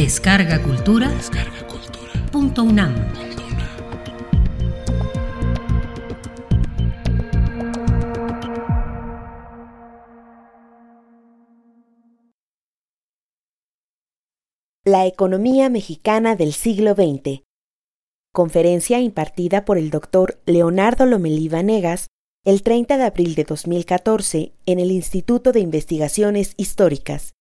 Descarga Cultura. Punto UNAM. La economía mexicana del siglo XX. Conferencia impartida por el doctor Leonardo Lomelí Vanegas el 30 de abril de 2014 en el Instituto de Investigaciones Históricas.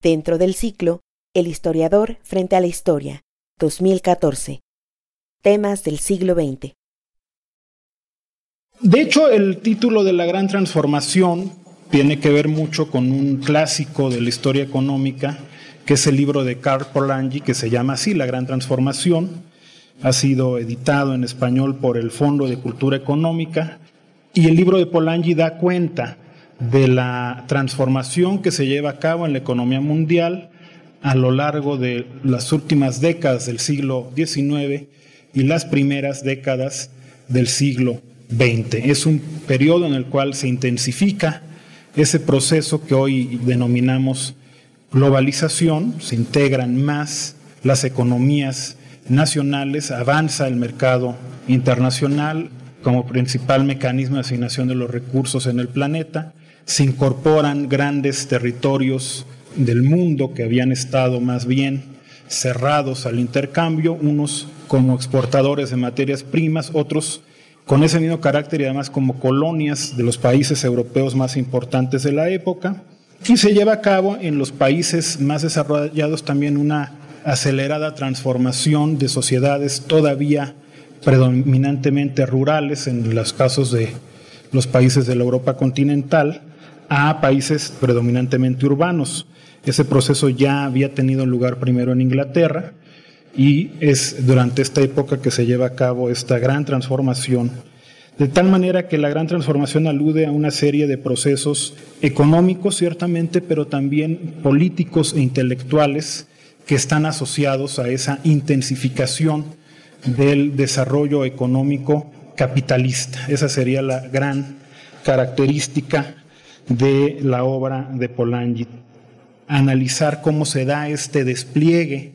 Dentro del ciclo, El historiador frente a la historia, 2014. Temas del siglo XX. De hecho, el título de la gran transformación tiene que ver mucho con un clásico de la historia económica, que es el libro de Karl Polanyi, que se llama así, La Gran Transformación. Ha sido editado en español por el Fondo de Cultura Económica y el libro de Polanyi da cuenta de la transformación que se lleva a cabo en la economía mundial a lo largo de las últimas décadas del siglo XIX y las primeras décadas del siglo XX. Es un periodo en el cual se intensifica ese proceso que hoy denominamos globalización, se integran más las economías nacionales, avanza el mercado internacional, como principal mecanismo de asignación de los recursos en el planeta. Se incorporan grandes territorios del mundo que habían estado más bien cerrados al intercambio, unos como exportadores de materias primas, otros con ese mismo carácter y además como colonias de los países europeos más importantes de la época. Y se lleva a cabo en los países más desarrollados también una acelerada transformación de sociedades todavía predominantemente rurales en los casos de los países de la Europa continental a países predominantemente urbanos. Ese proceso ya había tenido lugar primero en Inglaterra y es durante esta época que se lleva a cabo esta gran transformación, de tal manera que la gran transformación alude a una serie de procesos económicos, ciertamente, pero también políticos e intelectuales que están asociados a esa intensificación del desarrollo económico capitalista. Esa sería la gran característica de la obra de Polanyi. Analizar cómo se da este despliegue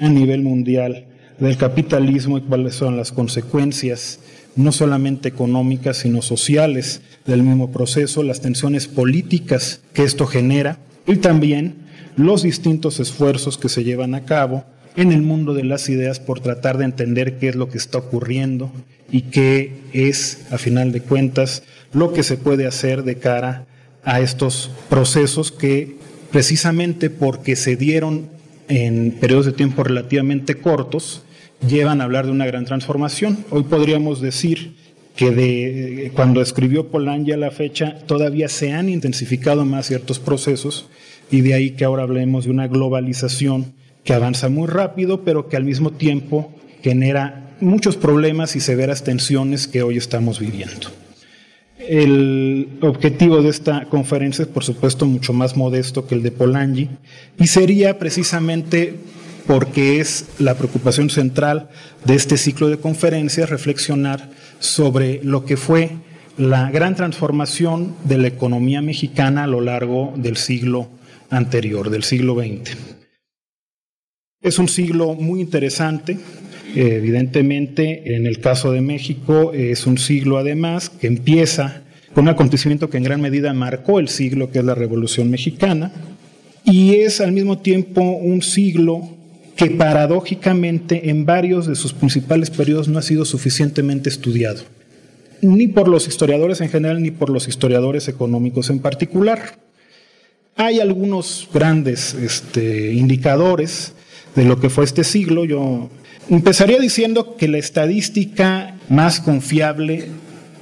a nivel mundial del capitalismo y cuáles son las consecuencias, no solamente económicas, sino sociales del mismo proceso, las tensiones políticas que esto genera y también los distintos esfuerzos que se llevan a cabo en el mundo de las ideas por tratar de entender qué es lo que está ocurriendo y qué es, a final de cuentas, lo que se puede hacer de cara a estos procesos que precisamente porque se dieron en periodos de tiempo relativamente cortos, llevan a hablar de una gran transformación. Hoy podríamos decir que de cuando escribió Polanyi a la fecha todavía se han intensificado más ciertos procesos y de ahí que ahora hablemos de una globalización que avanza muy rápido, pero que al mismo tiempo genera muchos problemas y severas tensiones que hoy estamos viviendo. El objetivo de esta conferencia es, por supuesto, mucho más modesto que el de Polanyi y sería precisamente porque es la preocupación central de este ciclo de conferencias reflexionar sobre lo que fue la gran transformación de la economía mexicana a lo largo del siglo anterior, del siglo XX. Es un siglo muy interesante. Evidentemente, en el caso de México, es un siglo además que empieza con un acontecimiento que en gran medida marcó el siglo, que es la Revolución Mexicana, y es al mismo tiempo un siglo que paradójicamente en varios de sus principales periodos no ha sido suficientemente estudiado, ni por los historiadores en general, ni por los historiadores económicos en particular. Hay algunos grandes este, indicadores de lo que fue este siglo. Yo empezaría diciendo que la estadística más confiable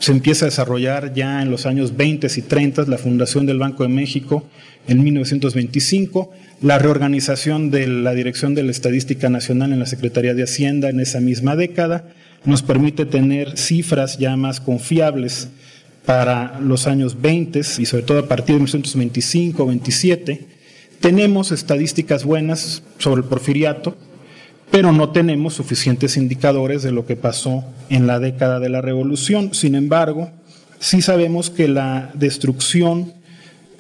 se empieza a desarrollar ya en los años 20 y 30, la fundación del Banco de México en 1925, la reorganización de la Dirección de la Estadística Nacional en la Secretaría de Hacienda en esa misma década, nos permite tener cifras ya más confiables para los años 20 y sobre todo a partir de 1925-27 tenemos estadísticas buenas sobre el porfiriato, pero no tenemos suficientes indicadores de lo que pasó en la década de la revolución. Sin embargo, sí sabemos que la destrucción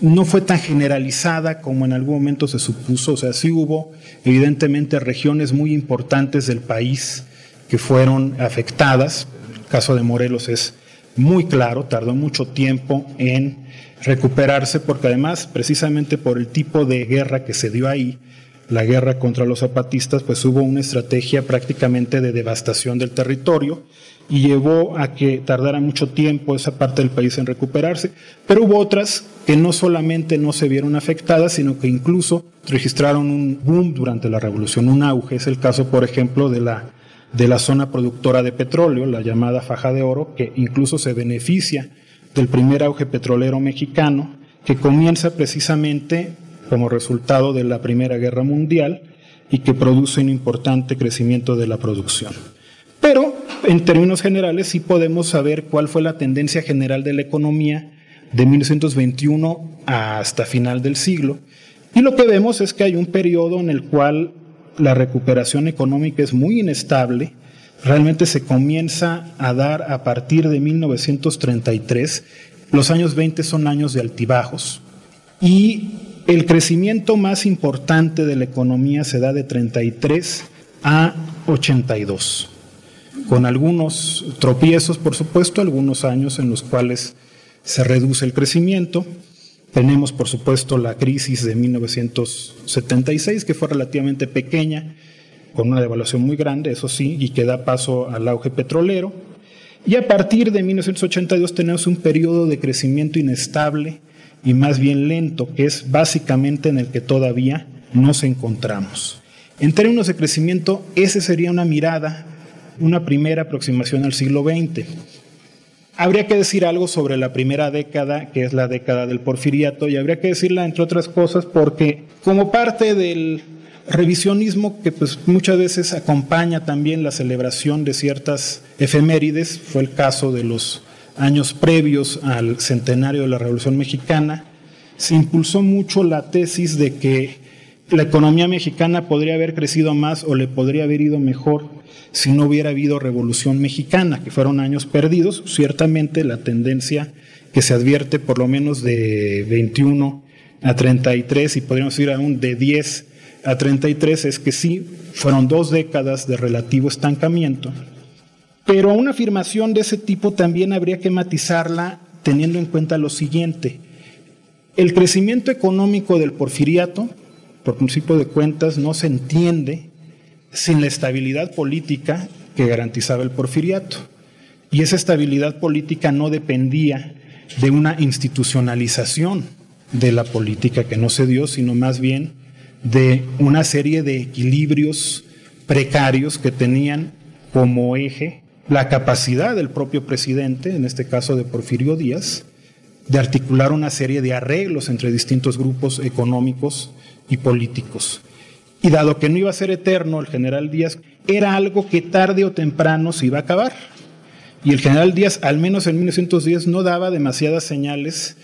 no fue tan generalizada como en algún momento se supuso, o sea, sí hubo evidentemente regiones muy importantes del país que fueron afectadas, el caso de Morelos es muy claro, tardó mucho tiempo en recuperarse porque además precisamente por el tipo de guerra que se dio ahí, la guerra contra los zapatistas, pues hubo una estrategia prácticamente de devastación del territorio y llevó a que tardara mucho tiempo esa parte del país en recuperarse, pero hubo otras que no solamente no se vieron afectadas, sino que incluso registraron un boom durante la revolución, un auge. Es el caso, por ejemplo, de la, de la zona productora de petróleo, la llamada faja de oro, que incluso se beneficia del primer auge petrolero mexicano, que comienza precisamente como resultado de la Primera Guerra Mundial y que produce un importante crecimiento de la producción. Pero en términos generales sí podemos saber cuál fue la tendencia general de la economía de 1921 hasta final del siglo. Y lo que vemos es que hay un periodo en el cual la recuperación económica es muy inestable, realmente se comienza a dar a partir de 1933. Los años 20 son años de altibajos y el crecimiento más importante de la economía se da de 33 a 82 con algunos tropiezos, por supuesto, algunos años en los cuales se reduce el crecimiento. Tenemos, por supuesto, la crisis de 1976, que fue relativamente pequeña, con una devaluación muy grande, eso sí, y que da paso al auge petrolero. Y a partir de 1982 tenemos un periodo de crecimiento inestable y más bien lento, que es básicamente en el que todavía nos encontramos. En términos de crecimiento, esa sería una mirada una primera aproximación al siglo XX. Habría que decir algo sobre la primera década, que es la década del porfiriato, y habría que decirla, entre otras cosas, porque como parte del revisionismo que pues, muchas veces acompaña también la celebración de ciertas efemérides, fue el caso de los años previos al centenario de la Revolución Mexicana, se impulsó mucho la tesis de que la economía mexicana podría haber crecido más o le podría haber ido mejor si no hubiera habido revolución mexicana, que fueron años perdidos. Ciertamente la tendencia que se advierte por lo menos de 21 a 33 y podríamos decir aún de 10 a 33 es que sí, fueron dos décadas de relativo estancamiento. Pero una afirmación de ese tipo también habría que matizarla teniendo en cuenta lo siguiente. El crecimiento económico del porfiriato, por principio de cuentas, no se entiende sin la estabilidad política que garantizaba el porfiriato. Y esa estabilidad política no dependía de una institucionalización de la política que no se dio, sino más bien de una serie de equilibrios precarios que tenían como eje la capacidad del propio presidente, en este caso de Porfirio Díaz, de articular una serie de arreglos entre distintos grupos económicos y políticos. Y dado que no iba a ser eterno el general Díaz, era algo que tarde o temprano se iba a acabar. Y el general Díaz, al menos en 1910, no daba demasiadas señales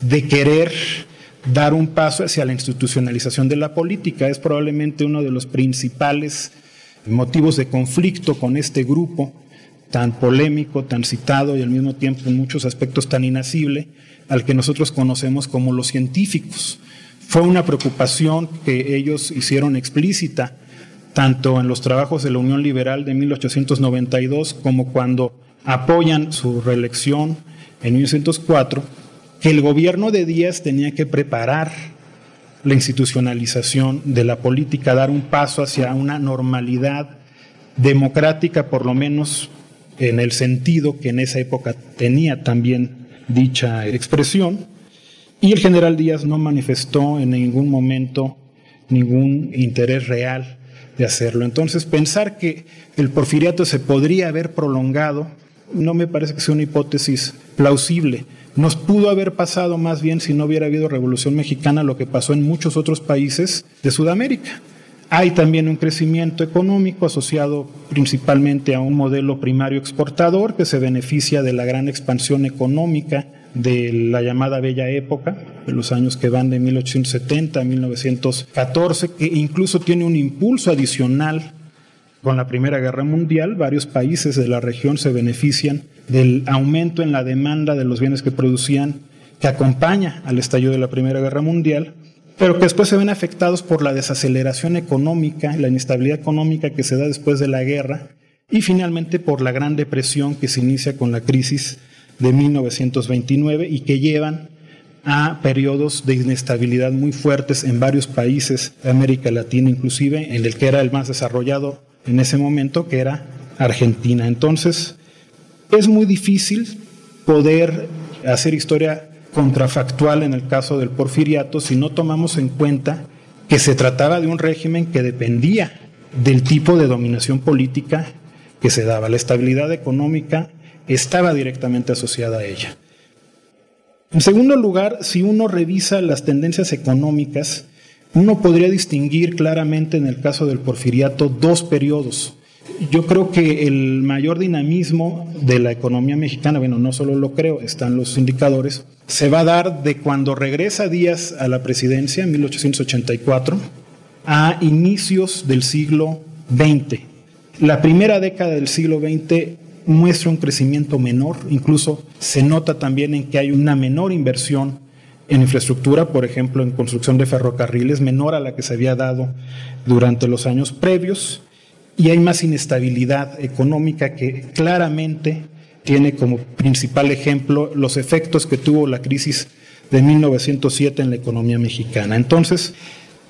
de querer dar un paso hacia la institucionalización de la política. Es probablemente uno de los principales motivos de conflicto con este grupo tan polémico, tan citado y al mismo tiempo en muchos aspectos tan inasible, al que nosotros conocemos como los científicos. Fue una preocupación que ellos hicieron explícita, tanto en los trabajos de la Unión Liberal de 1892 como cuando apoyan su reelección en 1904, que el gobierno de Díaz tenía que preparar la institucionalización de la política, dar un paso hacia una normalidad democrática, por lo menos en el sentido que en esa época tenía también dicha expresión, y el general Díaz no manifestó en ningún momento ningún interés real de hacerlo. Entonces, pensar que el porfiriato se podría haber prolongado no me parece que sea una hipótesis plausible. Nos pudo haber pasado más bien si no hubiera habido revolución mexicana lo que pasó en muchos otros países de Sudamérica. Hay también un crecimiento económico asociado principalmente a un modelo primario exportador que se beneficia de la gran expansión económica de la llamada Bella Época, de los años que van de 1870 a 1914, que incluso tiene un impulso adicional con la Primera Guerra Mundial. Varios países de la región se benefician del aumento en la demanda de los bienes que producían que acompaña al estallido de la Primera Guerra Mundial, pero que después se ven afectados por la desaceleración económica, la inestabilidad económica que se da después de la guerra y finalmente por la Gran Depresión que se inicia con la crisis de 1929 y que llevan a periodos de inestabilidad muy fuertes en varios países de América Latina, inclusive en el que era el más desarrollado en ese momento, que era Argentina. Entonces, es muy difícil poder hacer historia contrafactual en el caso del porfiriato si no tomamos en cuenta que se trataba de un régimen que dependía del tipo de dominación política que se daba. La estabilidad económica estaba directamente asociada a ella. En segundo lugar, si uno revisa las tendencias económicas, uno podría distinguir claramente en el caso del porfiriato dos periodos. Yo creo que el mayor dinamismo de la economía mexicana, bueno, no solo lo creo, están los indicadores, se va a dar de cuando regresa Díaz a la presidencia en 1884 a inicios del siglo XX. La primera década del siglo XX muestra un crecimiento menor, incluso se nota también en que hay una menor inversión en infraestructura, por ejemplo, en construcción de ferrocarriles, menor a la que se había dado durante los años previos, y hay más inestabilidad económica que claramente tiene como principal ejemplo los efectos que tuvo la crisis de 1907 en la economía mexicana. Entonces,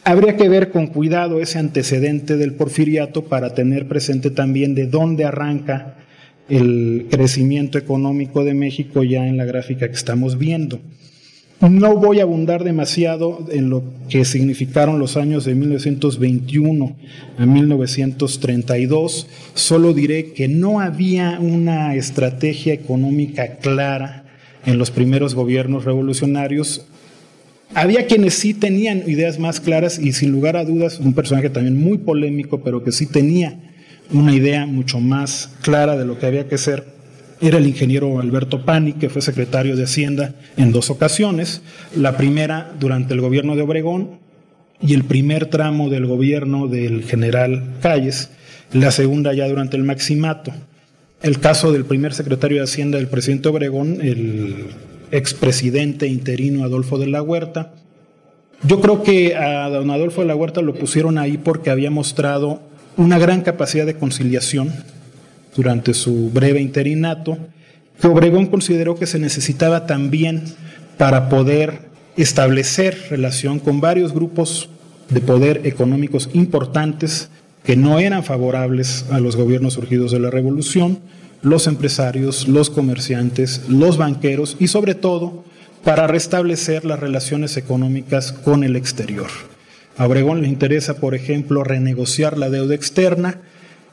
habría que ver con cuidado ese antecedente del porfiriato para tener presente también de dónde arranca el crecimiento económico de México ya en la gráfica que estamos viendo. No voy a abundar demasiado en lo que significaron los años de 1921 a 1932, solo diré que no había una estrategia económica clara en los primeros gobiernos revolucionarios. Había quienes sí tenían ideas más claras y sin lugar a dudas un personaje también muy polémico, pero que sí tenía una idea mucho más clara de lo que había que ser era el ingeniero Alberto Pani, que fue secretario de Hacienda en dos ocasiones, la primera durante el gobierno de Obregón y el primer tramo del gobierno del general Calles, la segunda ya durante el Maximato. El caso del primer secretario de Hacienda del presidente Obregón, el expresidente interino Adolfo de la Huerta. Yo creo que a don Adolfo de la Huerta lo pusieron ahí porque había mostrado una gran capacidad de conciliación durante su breve interinato, que Obregón consideró que se necesitaba también para poder establecer relación con varios grupos de poder económicos importantes que no eran favorables a los gobiernos surgidos de la revolución, los empresarios, los comerciantes, los banqueros y sobre todo para restablecer las relaciones económicas con el exterior. A Obregón le interesa, por ejemplo, renegociar la deuda externa,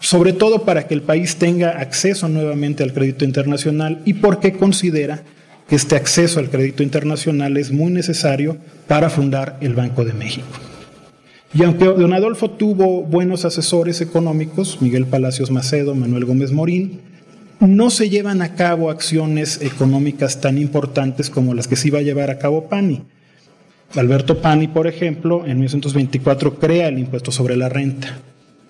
sobre todo para que el país tenga acceso nuevamente al crédito internacional y porque considera que este acceso al crédito internacional es muy necesario para fundar el Banco de México. Y aunque don Adolfo tuvo buenos asesores económicos, Miguel Palacios Macedo, Manuel Gómez Morín, no se llevan a cabo acciones económicas tan importantes como las que se iba a llevar a cabo Pani. Alberto Pani, por ejemplo, en 1924 crea el impuesto sobre la renta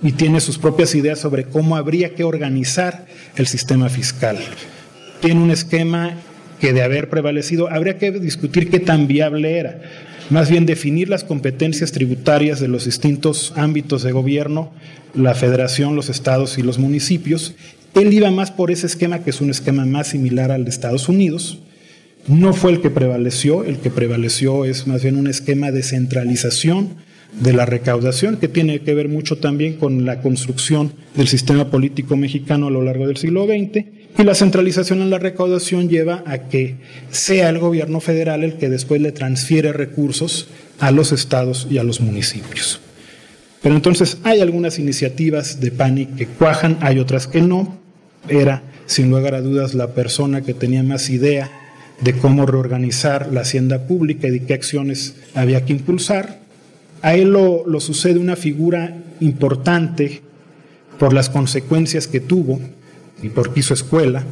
y tiene sus propias ideas sobre cómo habría que organizar el sistema fiscal. Tiene un esquema que de haber prevalecido habría que discutir qué tan viable era. Más bien definir las competencias tributarias de los distintos ámbitos de gobierno, la federación, los estados y los municipios. Él iba más por ese esquema, que es un esquema más similar al de Estados Unidos, no fue el que prevaleció, el que prevaleció es más bien un esquema de centralización de la recaudación que tiene que ver mucho también con la construcción del sistema político mexicano a lo largo del siglo XX y la centralización en la recaudación lleva a que sea el gobierno federal el que después le transfiere recursos a los estados y a los municipios. Pero entonces hay algunas iniciativas de PANIC que cuajan, hay otras que no. Era, sin lugar a dudas, la persona que tenía más idea de cómo reorganizar la hacienda pública y de qué acciones había que impulsar. A él lo, sucede una figura importante por las consecuencias que tuvo y por hizo escuela,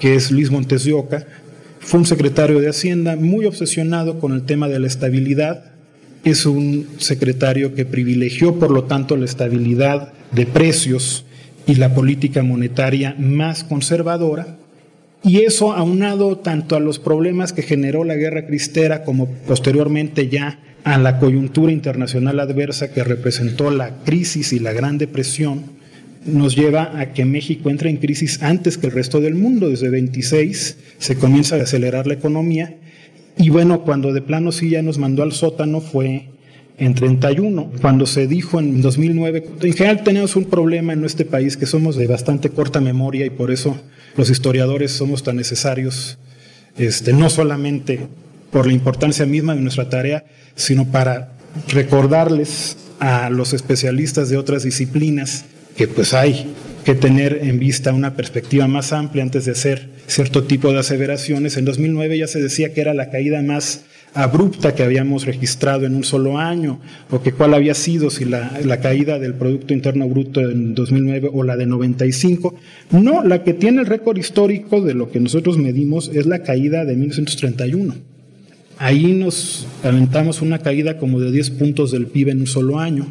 que es Luis Montes de Oca. Fue un secretario de Hacienda muy obsesionado con el tema de la estabilidad. Es un secretario que privilegió, por lo tanto, la estabilidad de precios y la política monetaria más conservadora Y eso aunado tanto a los problemas que generó la guerra cristera como posteriormente ya a la coyuntura internacional adversa que representó la crisis y la Gran Depresión, nos lleva a que México entre en crisis antes que el resto del mundo. Desde 26 se comienza a acelerar la economía y bueno, cuando de plano sí ya nos mandó al sótano fue en 31, cuando se dijo en 2009, en general tenemos un problema en este país que somos de bastante corta memoria y por eso los historiadores somos tan necesarios, este, no solamente por la importancia misma de nuestra tarea, sino para recordarles a los especialistas de otras disciplinas que pues hay que tener en vista una perspectiva más amplia antes de hacer cierto tipo de aseveraciones. En 2009 ya se decía que era la caída más abrupta que habíamos registrado en un solo año, o que cuál había sido, si la, la, caída del Producto Interno Bruto en 2009 o la de 95. No, la que tiene el récord histórico de lo que nosotros medimos es la caída de 1931. Ahí nos aventamos una caída como de 10 puntos del PIB en un solo año,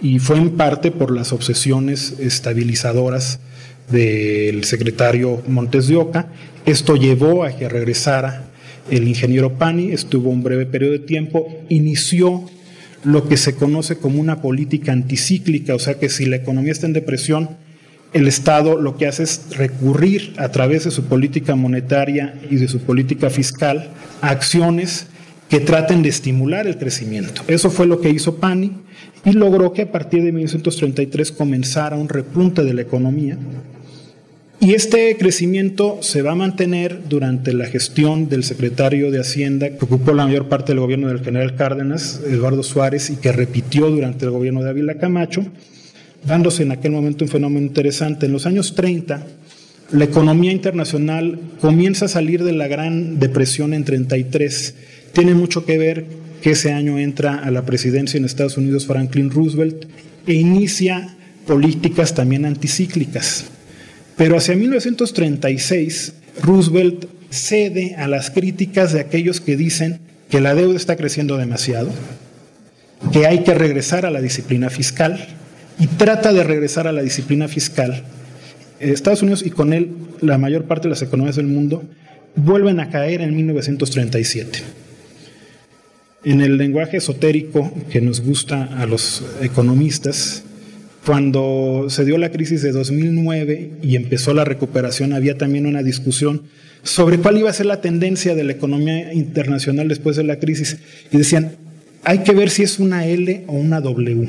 y fue en parte por las obsesiones estabilizadoras del secretario Montes de Oca. Esto llevó a que regresara el ingeniero Pani, estuvo un breve periodo de tiempo, inició lo que se conoce como una política anticíclica, o sea que si la economía está en depresión, el Estado lo que hace es recurrir a través de su política monetaria y de su política fiscal a acciones que traten de estimular el crecimiento. Eso fue lo que hizo Pani y logró que a partir de 1933 comenzara un repunte de la economía y este crecimiento se va a mantener durante la gestión del secretario de Hacienda, que ocupó la mayor parte del gobierno del general Cárdenas, Eduardo Suárez, y que repitió durante el gobierno de Ávila Camacho, dándose en aquel momento un fenómeno interesante. En los años 30, la economía internacional comienza a salir de la gran depresión en 33. Tiene mucho que ver que ese año entra a la presidencia en Estados Unidos Franklin Roosevelt e inicia políticas también anticíclicas. Pero hacia 1936, Roosevelt cede a las críticas de aquellos que dicen que la deuda está creciendo demasiado, que hay que regresar a la disciplina fiscal y trata de regresar a la disciplina fiscal. Estados Unidos y con él la mayor parte de las economías del mundo vuelven a caer en 1937. En el lenguaje esotérico que nos gusta a los economistas, cuando se dio la crisis de 2009 y empezó la recuperación, había también una discusión sobre cuál iba a ser la tendencia de la economía internacional después de la crisis. Y decían, hay que ver si es una L o una W.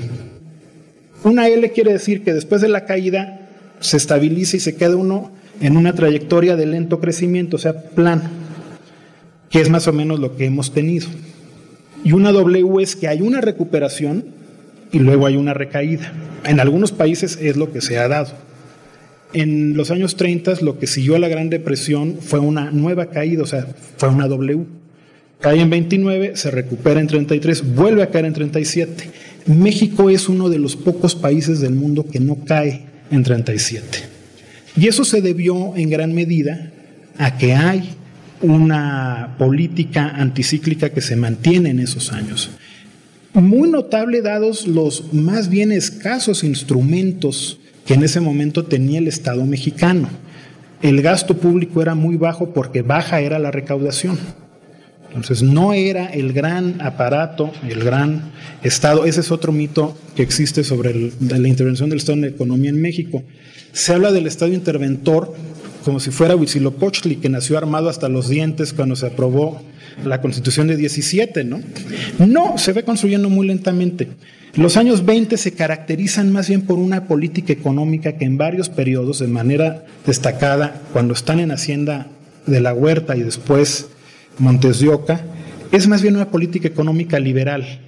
Una L quiere decir que después de la caída se estabiliza y se queda uno en una trayectoria de lento crecimiento, o sea, plano, que es más o menos lo que hemos tenido. Y una W es que hay una recuperación y luego hay una recaída. En algunos países es lo que se ha dado. En los años 30 lo que siguió a la Gran Depresión fue una nueva caída, o sea, fue una W. Cae en 29, se recupera en 33, vuelve a caer en 37. México es uno de los pocos países del mundo que no cae en 37. Y eso se debió en gran medida a que hay una política anticíclica que se mantiene en esos años muy notable dados los más bien escasos instrumentos que en ese momento tenía el Estado mexicano. El gasto público era muy bajo porque baja era la recaudación. Entonces no era el gran aparato, el gran Estado. Ese es otro mito que existe sobre la intervención del Estado en la economía en México. Se habla del Estado interventor como si fuera Huitzilopochtli, que nació armado hasta los dientes cuando se aprobó la constitución de 17, ¿no? No, se ve construyendo muy lentamente. Los años 20 se caracterizan más bien por una política económica que en varios periodos, de manera destacada, cuando están en Hacienda de la Huerta y después Montes de Oca, es más bien una política económica liberal.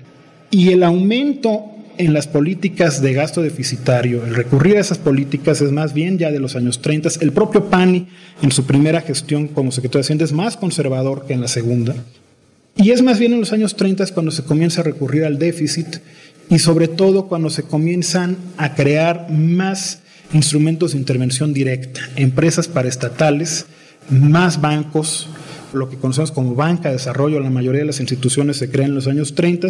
Y el aumento en las políticas de gasto deficitario, el recurrir a esas políticas es más bien ya de los años 30. El propio Pani, en su primera gestión como secretario de Hacienda, es más conservador que en la segunda. Y es más bien en los años 30 cuando se comienza a recurrir al déficit y sobre todo cuando se comienzan a crear más instrumentos de intervención directa, empresas paraestatales, más bancos, lo que conocemos como banca de desarrollo, la mayoría de las instituciones se crean en los años 30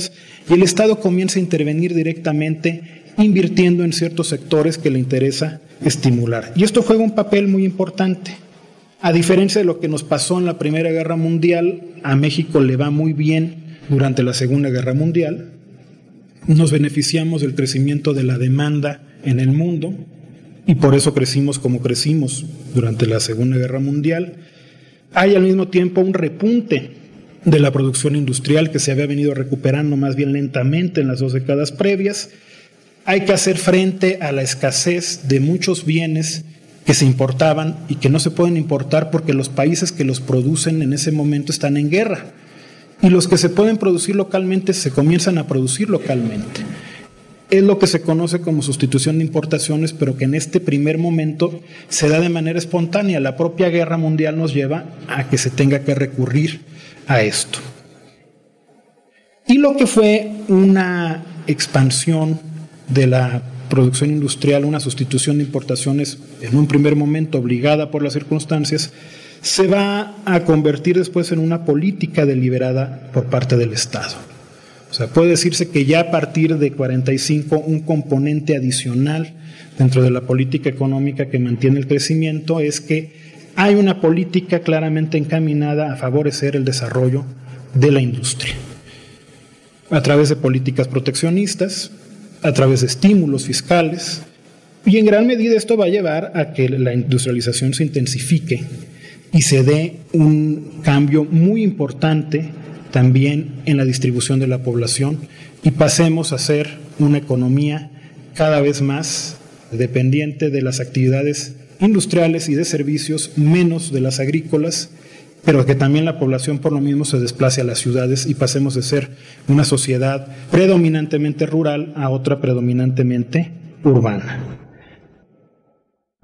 y el Estado comienza a intervenir directamente invirtiendo en ciertos sectores que le interesa estimular. Y esto juega un papel muy importante. A diferencia de lo que nos pasó en la Primera Guerra Mundial, a México le va muy bien durante la Segunda Guerra Mundial. Nos beneficiamos del crecimiento de la demanda en el mundo y por eso crecimos como crecimos durante la Segunda Guerra Mundial. Hay al mismo tiempo un repunte de la producción industrial que se había venido recuperando más bien lentamente en las dos décadas previas. Hay que hacer frente a la escasez de muchos bienes que se importaban y que no se pueden importar porque los países que los producen en ese momento están en guerra. Y los que se pueden producir localmente se comienzan a producir localmente. Es lo que se conoce como sustitución de importaciones, pero que en este primer momento se da de manera espontánea. La propia guerra mundial nos lleva a que se tenga que recurrir a esto. Y lo que fue una expansión de la producción industrial, una sustitución de importaciones en un primer momento obligada por las circunstancias, se va a convertir después en una política deliberada por parte del Estado. O sea, puede decirse que ya a partir de 45 un componente adicional dentro de la política económica que mantiene el crecimiento es que hay una política claramente encaminada a favorecer el desarrollo de la industria. A través de políticas proteccionistas, a través de estímulos fiscales, y en gran medida esto va a llevar a que la industrialización se intensifique y se dé un cambio muy importante también en la distribución de la población y pasemos a ser una economía cada vez más dependiente de las actividades industriales y de servicios, menos de las agrícolas pero que también la población por lo mismo se desplace a las ciudades y pasemos de ser una sociedad predominantemente rural a otra predominantemente urbana.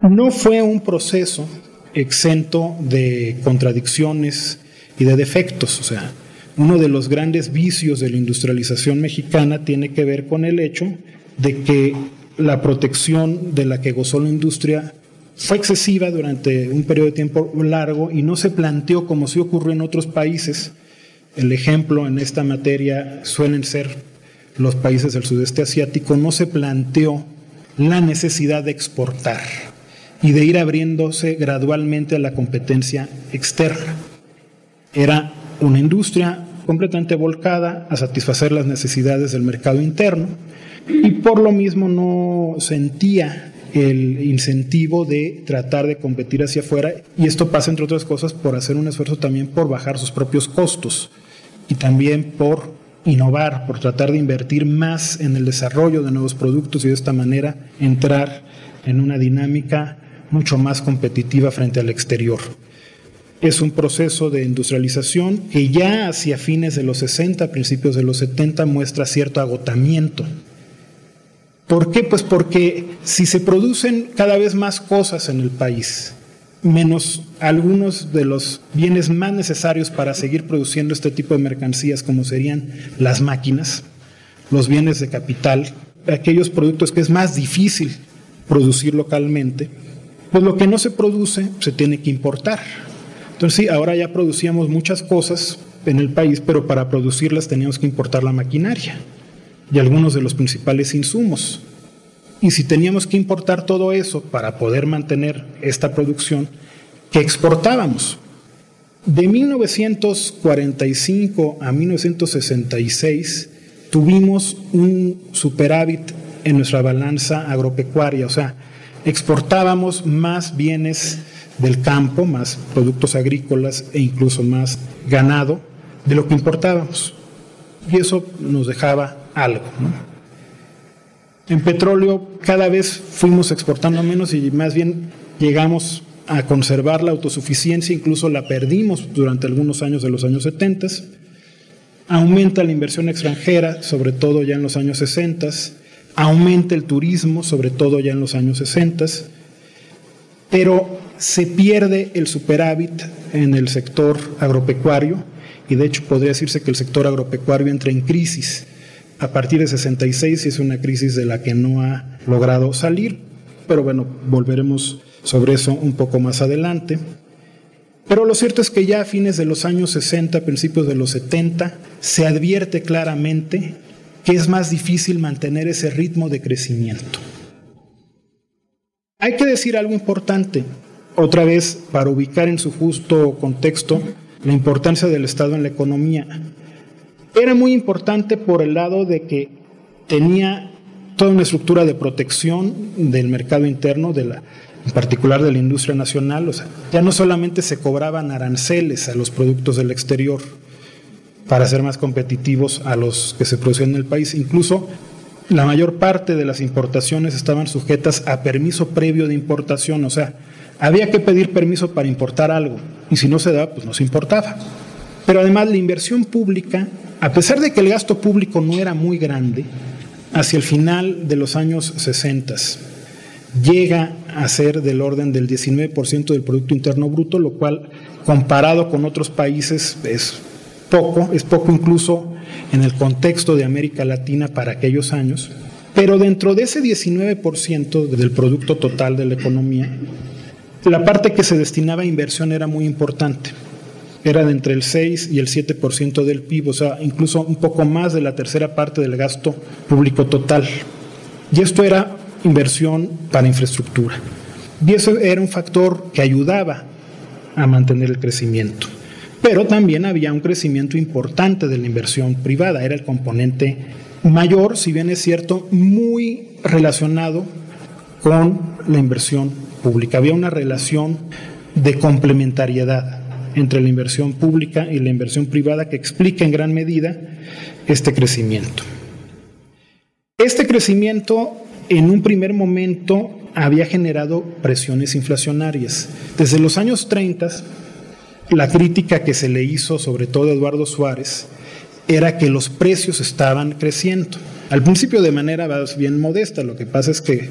No fue un proceso exento de contradicciones y de defectos, o sea, uno de los grandes vicios de la industrialización mexicana tiene que ver con el hecho de que la protección de la que gozó la industria fue excesiva durante un periodo de tiempo largo y no se planteó como sí ocurrió en otros países. El ejemplo en esta materia suelen ser los países del sudeste asiático, no se planteó la necesidad de exportar y de ir abriéndose gradualmente a la competencia externa. Era una industria completamente volcada a satisfacer las necesidades del mercado interno y por lo mismo no sentía el incentivo de tratar de competir hacia afuera y esto pasa entre otras cosas por hacer un esfuerzo también por bajar sus propios costos y también por innovar, por tratar de invertir más en el desarrollo de nuevos productos y de esta manera entrar en una dinámica mucho más competitiva frente al exterior. Es un proceso de industrialización que ya hacia fines de los 60, principios de los 70 muestra cierto agotamiento ¿Por qué? Pues porque si se producen cada vez más cosas en el país, menos algunos de los bienes más necesarios para seguir produciendo este tipo de mercancías, como serían las máquinas, los bienes de capital, aquellos productos que es más difícil producir localmente, pues lo que no se produce se tiene que importar. Entonces sí, ahora ya producíamos muchas cosas en el país, pero para producirlas teníamos que importar la maquinaria y algunos de los principales insumos. Y si teníamos que importar todo eso para poder mantener esta producción, ¿qué exportábamos? De 1945 a 1966 tuvimos un superávit en nuestra balanza agropecuaria, o sea, exportábamos más bienes del campo, más productos agrícolas e incluso más ganado de lo que importábamos. Y eso nos dejaba algo. En petróleo cada vez fuimos exportando menos y más bien llegamos a conservar la autosuficiencia, incluso la perdimos durante algunos años de los años 70. Aumenta la inversión extranjera, sobre todo ya en los años 60. Aumenta el turismo, sobre todo ya en los años 60. Pero se pierde el superávit en el sector agropecuario y de hecho podría decirse que el sector agropecuario entra en crisis a partir de 66 es una crisis de la que no ha logrado salir, pero bueno, volveremos sobre eso un poco más adelante. Pero lo cierto es que ya a fines de los años 60, principios de los 70, se advierte claramente que es más difícil mantener ese ritmo de crecimiento. Hay que decir algo importante. Otra vez para ubicar en su justo contexto la importancia del Estado en la economía. Era muy importante por el lado de que tenía toda una estructura de protección del mercado interno, de la, en particular de la industria nacional. O sea, ya no solamente se cobraban aranceles a los productos del exterior para ser más competitivos a los que se producían en el país, incluso la mayor parte de las importaciones estaban sujetas a permiso previo de importación, o sea, había que pedir permiso para importar algo y si no se daba, pues no se importaba. Pero además la inversión pública, a pesar de que el gasto público no era muy grande, hacia el final de los años 60 llega a ser del orden del 19% del Producto Interno Bruto, lo cual comparado con otros países es poco, es poco incluso en el contexto de América Latina para aquellos años. Pero dentro de ese 19% del Producto Total de la economía, la parte que se destinaba a inversión era muy importante. Era de entre el 6 y el 7% del PIB, o sea, incluso un poco más de la tercera parte del gasto público total. Y esto era inversión para infraestructura. Y eso era un factor que ayudaba a mantener el crecimiento. Pero también había un crecimiento importante de la inversión privada, era el componente mayor, si bien es cierto, muy relacionado con la inversión Había una relación de complementariedad entre la inversión pública y la inversión privada que explica en gran medida este crecimiento. Este crecimiento en un primer momento había generado presiones inflacionarias. Desde los años 30, la crítica que se le hizo sobre todo a Eduardo Suárez era que los precios estaban creciendo. Al principio de manera bien modesta, lo que pasa es que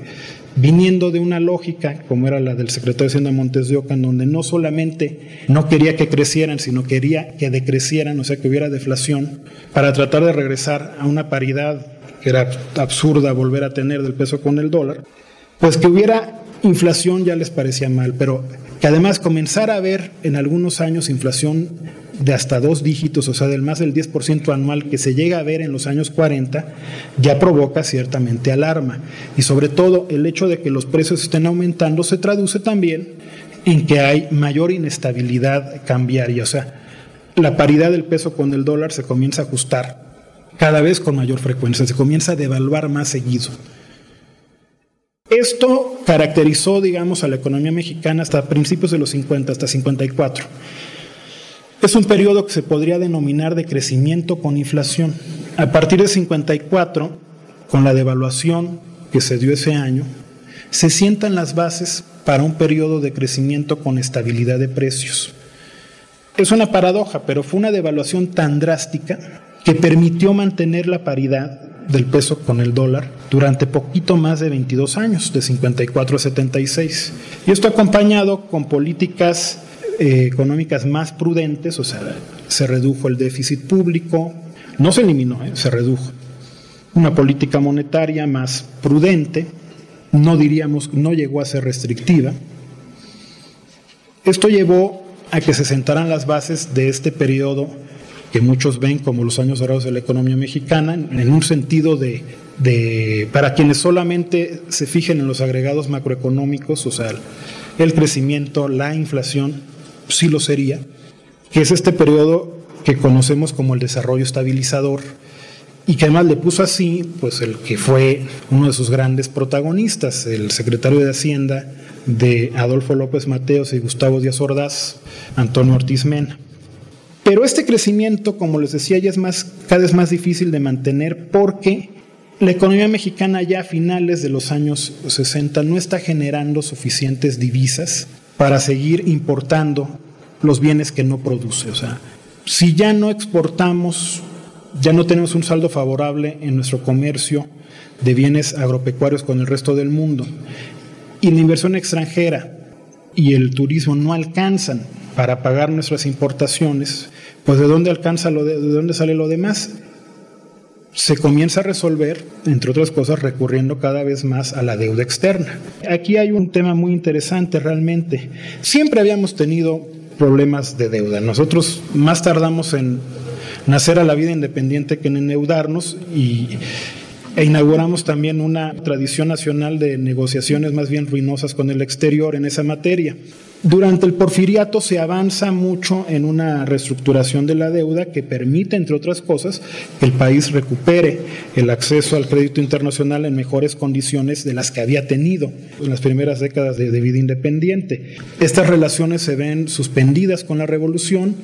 viniendo de una lógica como era la del secretario de Hacienda Montes de Oca, en donde no solamente no quería que crecieran, sino quería que decrecieran, o sea, que hubiera deflación, para tratar de regresar a una paridad que era absurda volver a tener del peso con el dólar, pues que hubiera inflación ya les parecía mal, pero que además comenzara a haber en algunos años inflación de hasta dos dígitos, o sea, del más del 10% anual que se llega a ver en los años 40, ya provoca ciertamente alarma. Y sobre todo el hecho de que los precios estén aumentando se traduce también en que hay mayor inestabilidad cambiaria, o sea, la paridad del peso con el dólar se comienza a ajustar cada vez con mayor frecuencia, se comienza a devaluar más seguido. Esto caracterizó, digamos, a la economía mexicana hasta principios de los 50, hasta 54. Es un periodo que se podría denominar de crecimiento con inflación. A partir de 54, con la devaluación que se dio ese año, se sientan las bases para un periodo de crecimiento con estabilidad de precios. Es una paradoja, pero fue una devaluación tan drástica que permitió mantener la paridad del peso con el dólar durante poquito más de 22 años, de 54 a 76. Y esto acompañado con políticas eh, económicas más prudentes, o sea, se redujo el déficit público, no se eliminó, eh, se redujo. Una política monetaria más prudente, no diríamos, no llegó a ser restrictiva. Esto llevó a que se sentaran las bases de este periodo que muchos ven como los años dorados de la economía mexicana, en un sentido de, de, para quienes solamente se fijen en los agregados macroeconómicos, o sea, el crecimiento, la inflación, sí lo sería, que es este periodo que conocemos como el desarrollo estabilizador y que además le puso así, pues el que fue uno de sus grandes protagonistas, el secretario de Hacienda de Adolfo López Mateos y Gustavo Díaz Ordaz, Antonio Ortiz Mena. Pero este crecimiento, como les decía, ya es más, cada vez más difícil de mantener porque la economía mexicana ya a finales de los años 60 no está generando suficientes divisas para seguir importando los bienes que no produce. O sea, si ya no exportamos, ya no tenemos un saldo favorable en nuestro comercio de bienes agropecuarios con el resto del mundo, y la inversión extranjera y el turismo no alcanzan para pagar nuestras importaciones, pues ¿de dónde alcanza lo de, de dónde sale lo demás? Se comienza a resolver, entre otras cosas, recurriendo cada vez más a la deuda externa. Aquí hay un tema muy interesante realmente. Siempre habíamos tenido problemas de deuda. Nosotros más tardamos en nacer a la vida independiente que en endeudarnos y e inauguramos también una tradición nacional de negociaciones más bien ruinosas con el exterior en esa materia. Durante el porfiriato se avanza mucho en una reestructuración de la deuda que permite, entre otras cosas, que el país recupere el acceso al crédito internacional en mejores condiciones de las que había tenido en las primeras décadas de, vida independiente. Estas relaciones se ven suspendidas con la revolución,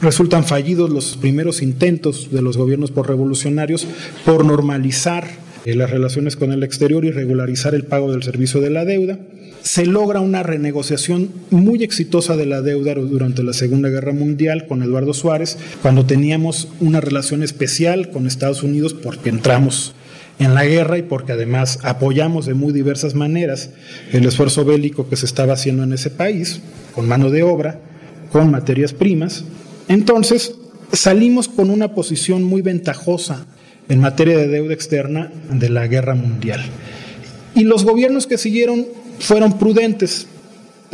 resultan fallidos los primeros intentos de los gobiernos por revolucionarios por normalizar eh, las relaciones con el exterior y regularizar el pago del servicio de la deuda se logra una renegociación muy exitosa de la deuda durante la Segunda Guerra Mundial con Eduardo Suárez, cuando teníamos una relación especial con Estados Unidos porque entramos en la guerra y porque además apoyamos de muy diversas maneras el esfuerzo bélico que se estaba haciendo en ese país, con mano de obra, con materias primas. Entonces salimos con una posición muy ventajosa en materia de deuda externa de la guerra mundial. Y los gobiernos que siguieron fueron prudentes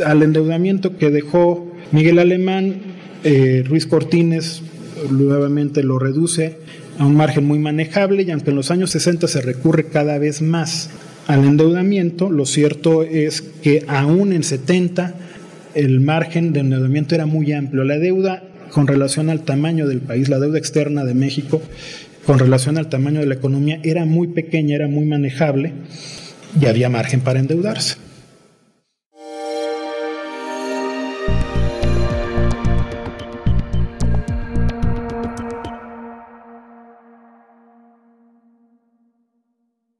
al endeudamiento que dejó Miguel Alemán, eh, Ruiz Cortines nuevamente lo reduce a un margen muy manejable y aunque en los años 60 se recurre cada vez más al endeudamiento, lo cierto es que aún en 70 el margen de endeudamiento era muy amplio. La deuda con relación al tamaño del país, la deuda externa de México con relación al tamaño de la economía era muy pequeña, era muy manejable y había margen para endeudarse.